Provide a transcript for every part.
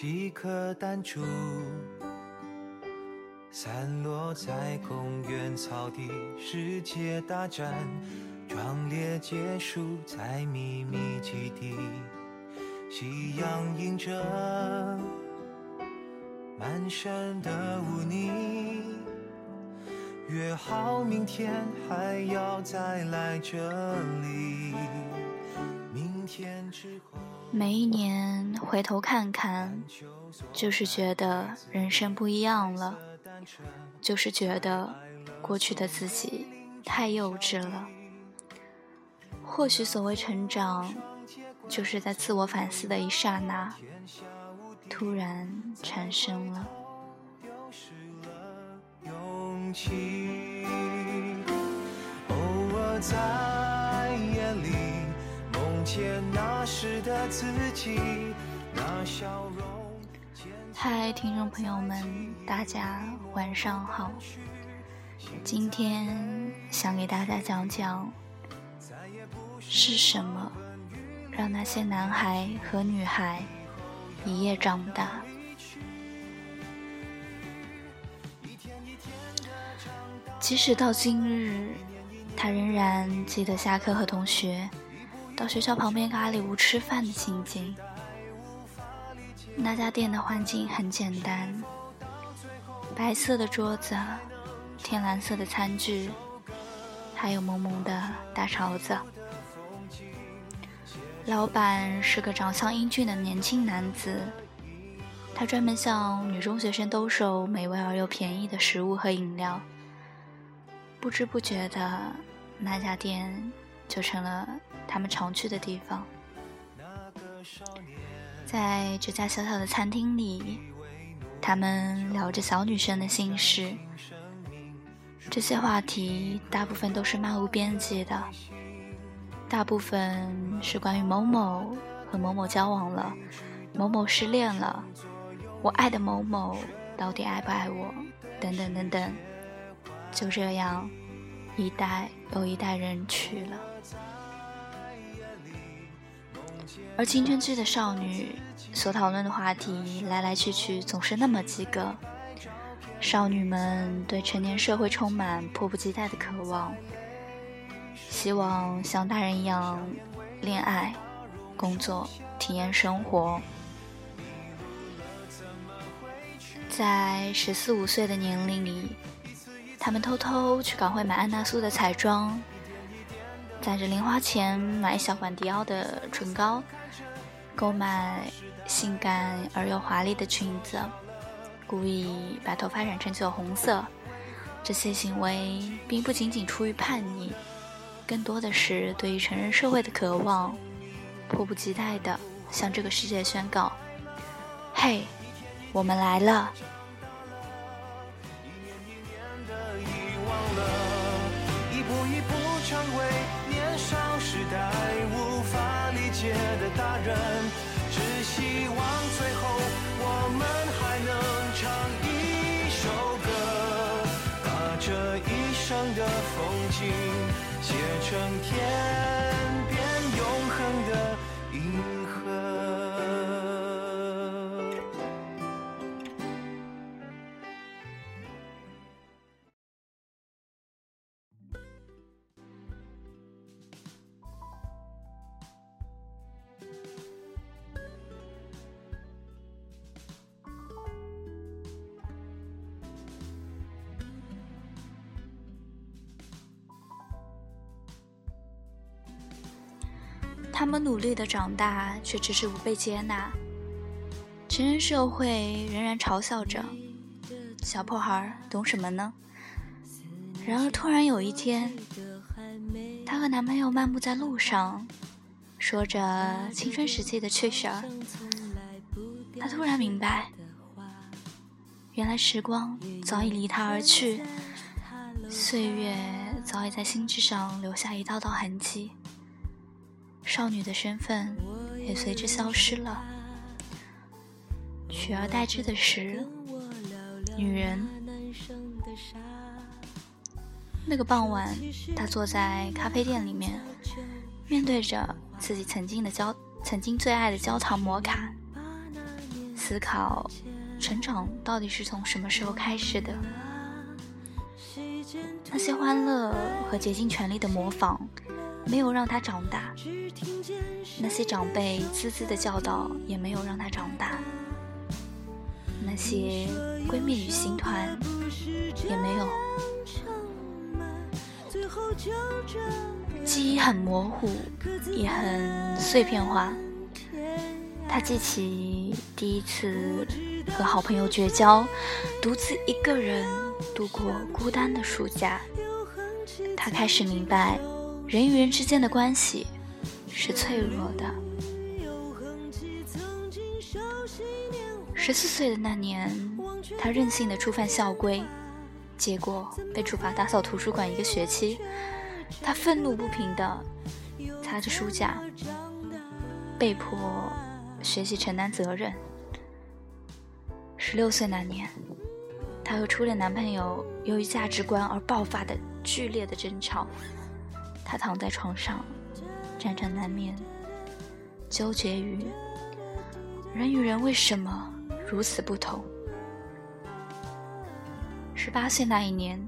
几颗弹珠，散落在公园草地。世界大战壮烈结束在秘密基地，夕阳映着满身的污泥。约好明天还要再来这里。明天之后，每一年回头看看，就是觉得人生不一样了，就是觉得过去的自己太幼稚了。或许所谓成长，就是在自我反思的一刹那，突然产生了。起，偶尔在见那时的自己，那笑容。嗨，听众朋友们，大家晚上好。今天想给大家讲讲，是什么让那些男孩和女孩一夜长大。即使到今日，他仍然记得下课和同学到学校旁边咖喱屋吃饭的情景。那家店的环境很简单，白色的桌子，天蓝色的餐具，还有萌萌的大勺子。老板是个长相英俊的年轻男子，他专门向女中学生兜售美味而又便宜的食物和饮料。不知不觉的，那家店就成了他们常去的地方。在这家小小的餐厅里，他们聊着小女生的心事。这些话题大部分都是漫无边际的，大部分是关于某某和某某交往了，某某失恋了，我爱的某某到底爱不爱我，等等等等。就这样，一代又一代人去了，而青春期的少女所讨论的话题来来去去总是那么几个。少女们对成年社会充满迫不及待的渴望，希望像大人一样恋爱、工作、体验生活。在十四五岁的年龄里。他们偷偷去港汇买安娜苏的彩妆，攒着零花钱买小管迪奥的唇膏，购买性感而又华丽的裙子，故意把头发染成酒红色。这些行为并不仅仅出于叛逆，更多的是对于成人社会的渴望，迫不及待地向这个世界宣告：“嘿，我们来了。”他们努力的长大，却迟迟不被接纳。成人社会仍然嘲笑着小破孩懂什么呢？然而突然有一天，她和男朋友漫步在路上，说着青春时期的趣事儿。她突然明白，原来时光早已离她而去，岁月早已在心智上留下一道道痕迹。少女的身份也随之消失了，取而代之的是女人。那个傍晚，她坐在咖啡店里面，面对着自己曾经的焦，曾经最爱的焦糖摩卡，思考，成长到底是从什么时候开始的？那些欢乐和竭尽全力的模仿，没有让他长大；那些长辈滋滋的教导，也没有让他长大；那些闺蜜旅行团，也没有。记忆很模糊，也很碎片化。他记起第一次和好朋友绝交，独自一个人度过孤单的暑假。他开始明白，人与人之间的关系是脆弱的。十四岁的那年，他任性的触犯校规，结果被处罚打扫图书馆一个学期。他愤怒不平的擦着书架，被迫。学习承担责任。十六岁那年，她和初恋男朋友由于价值观而爆发的剧烈的争吵。他躺在床上，辗转难眠，纠结于人与人为什么如此不同。十八岁那一年，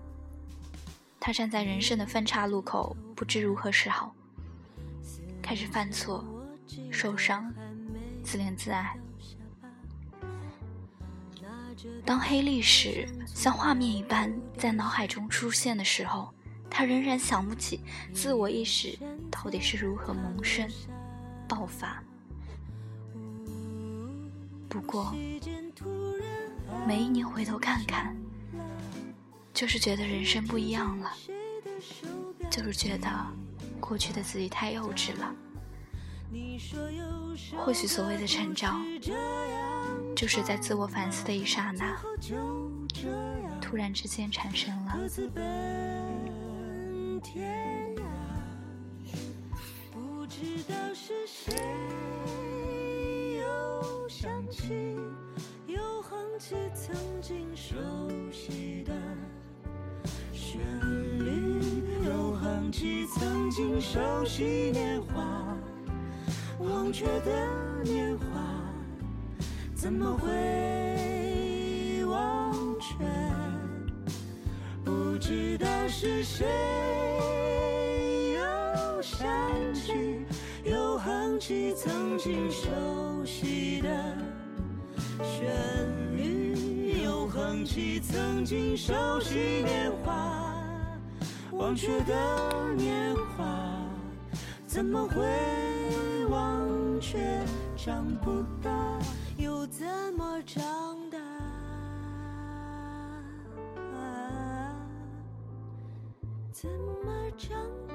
他站在人生的分岔路口，不知如何是好，开始犯错，受伤。自怜自爱。当黑历史像画面一般在脑海中出现的时候，他仍然想不起自我意识到底是如何萌生、爆发。不过，每一年回头看看，就是觉得人生不一样了，就是觉得过去的自己太幼稚了。或许所谓的成长，就是在自我反思的一刹那，突然之间产生了。起，又哼起曾经熟悉的旋律，又哼起曾经熟悉年华。忘却的年华，怎么会忘却？不知道是谁又想起，又哼起曾经熟悉的旋律，又哼起曾经熟悉年华。忘却的年华，怎么会？忘却长不大，又怎么长大？啊怎么长大？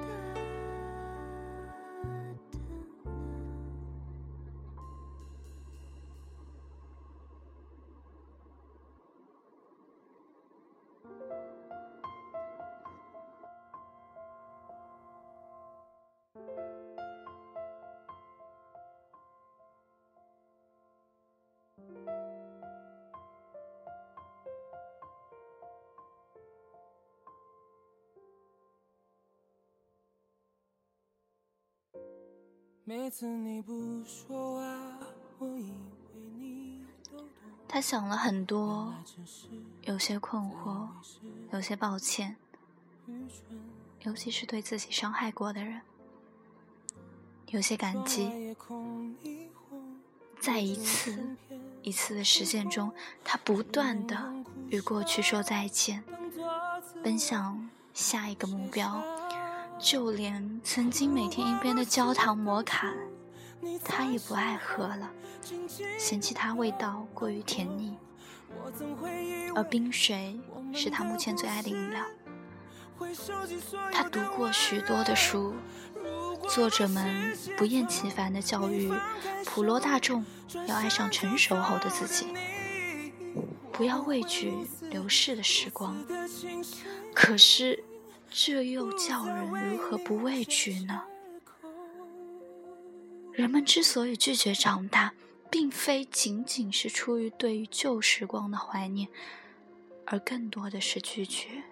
他想了很多，有些困惑，有些抱歉，尤其是对自己伤害过的人，有些感激。在一次一次的实践中，他不断的与过去说再见，奔向下一个目标。就连曾经每天一边的焦糖摩卡，他也不爱喝了，嫌弃它味道过于甜腻。而冰水是他目前最爱的饮料。他读过许多的书，作者们不厌其烦的教育普罗大众要爱上成熟后的自己，不要畏惧流逝的时光。可是。这又叫人如何不畏惧呢？人们之所以拒绝长大，并非仅仅是出于对于旧时光的怀念，而更多的是拒绝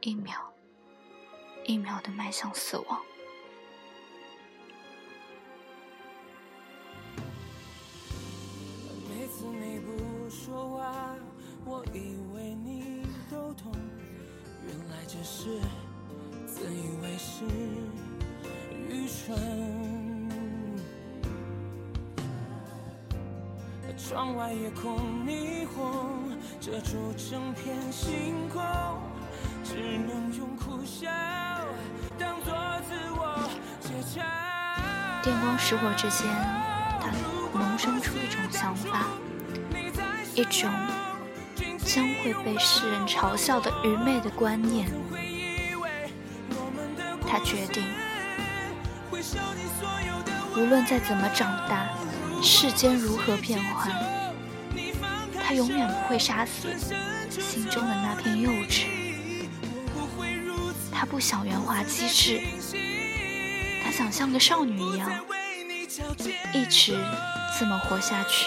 一秒一秒的迈向死亡。每次你不说话，我以为你都懂。原来只是自以为是，愚蠢。窗外夜空霓虹遮住整片星空，只能用苦笑当作自我解嘲。电光石火之间，他萌生出一种想法，一种将会被世人嘲笑的愚昧的观念。他决定，无论再怎么长大。世间如何变幻，他永远不会杀死心中的那片幼稚。他不想圆滑机智，他想像个少女一样，一直这么活下去。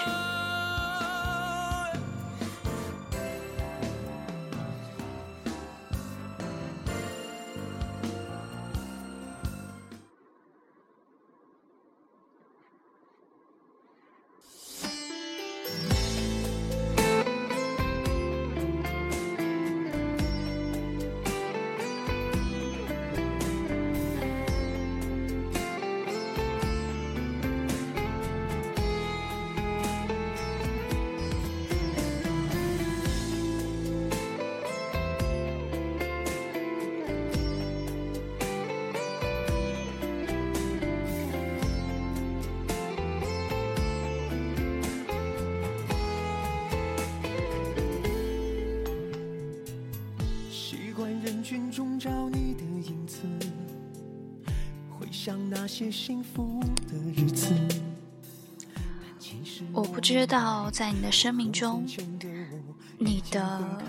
些幸福的日子我不知道，在你的生命中，你的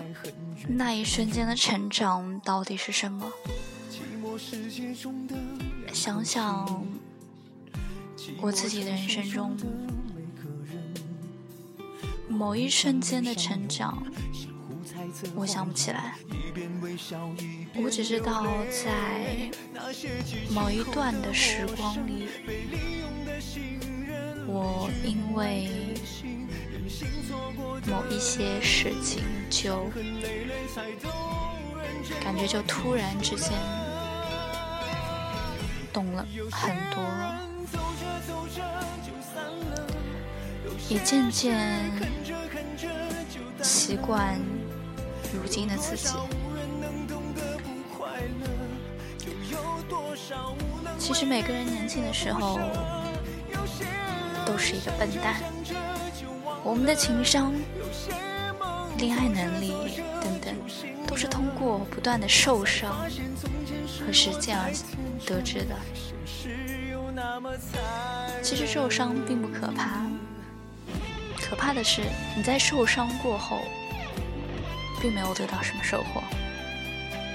那一瞬间的成长到底是什么？想想我自己的人生中，某一瞬间的成长，我想不起来。我只知道，在某一段的时光里，我因为某一些事情，就感觉就突然之间懂了很多，也渐渐习惯如今的自己。其实每个人年轻的时候都是一个笨蛋，我们的情商、恋爱能力等等，都是通过不断的受伤和实践而得知的。其实受伤并不可怕，可怕的是你在受伤过后，并没有得到什么收获，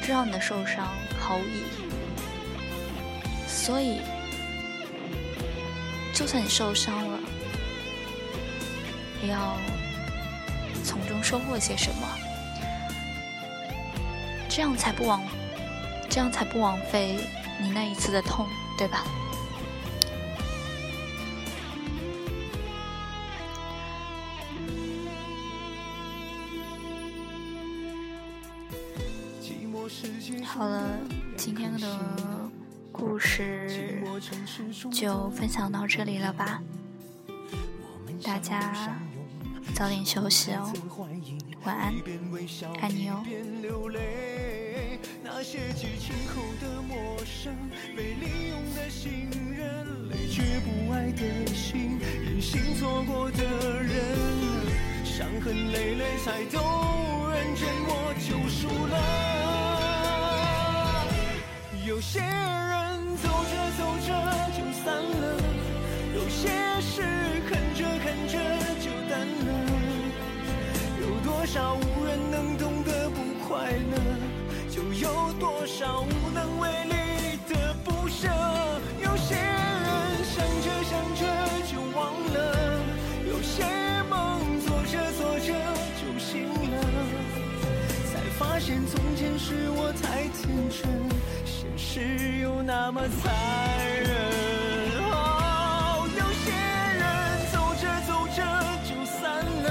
这让你的受伤毫无意义。所以，就算你受伤了，也要从中收获些什么，这样才不枉，这样才不枉费你那一次的痛，对吧？好了，今天的。故事就分享到这里了吧，大家早点休息哦，晚安，爱你哦。伤痕累累才懂，认真我就输了有些人走着走着就散了，有些事恨着恨着就淡了。有多少无人能懂得不快乐，就有多少无能为力的不舍。有些人想着想着就忘了，有些梦做着做着就醒了，才发现从前是我太天真。是有那么残忍。有些人走着走着就散了，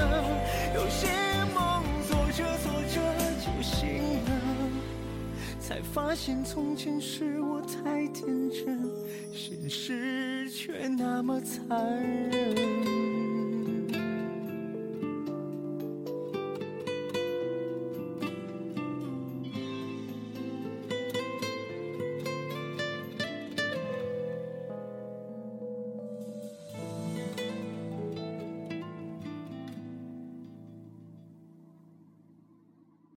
有些梦做着做着就醒了，才发现从前是我太天真，现实却那么残忍。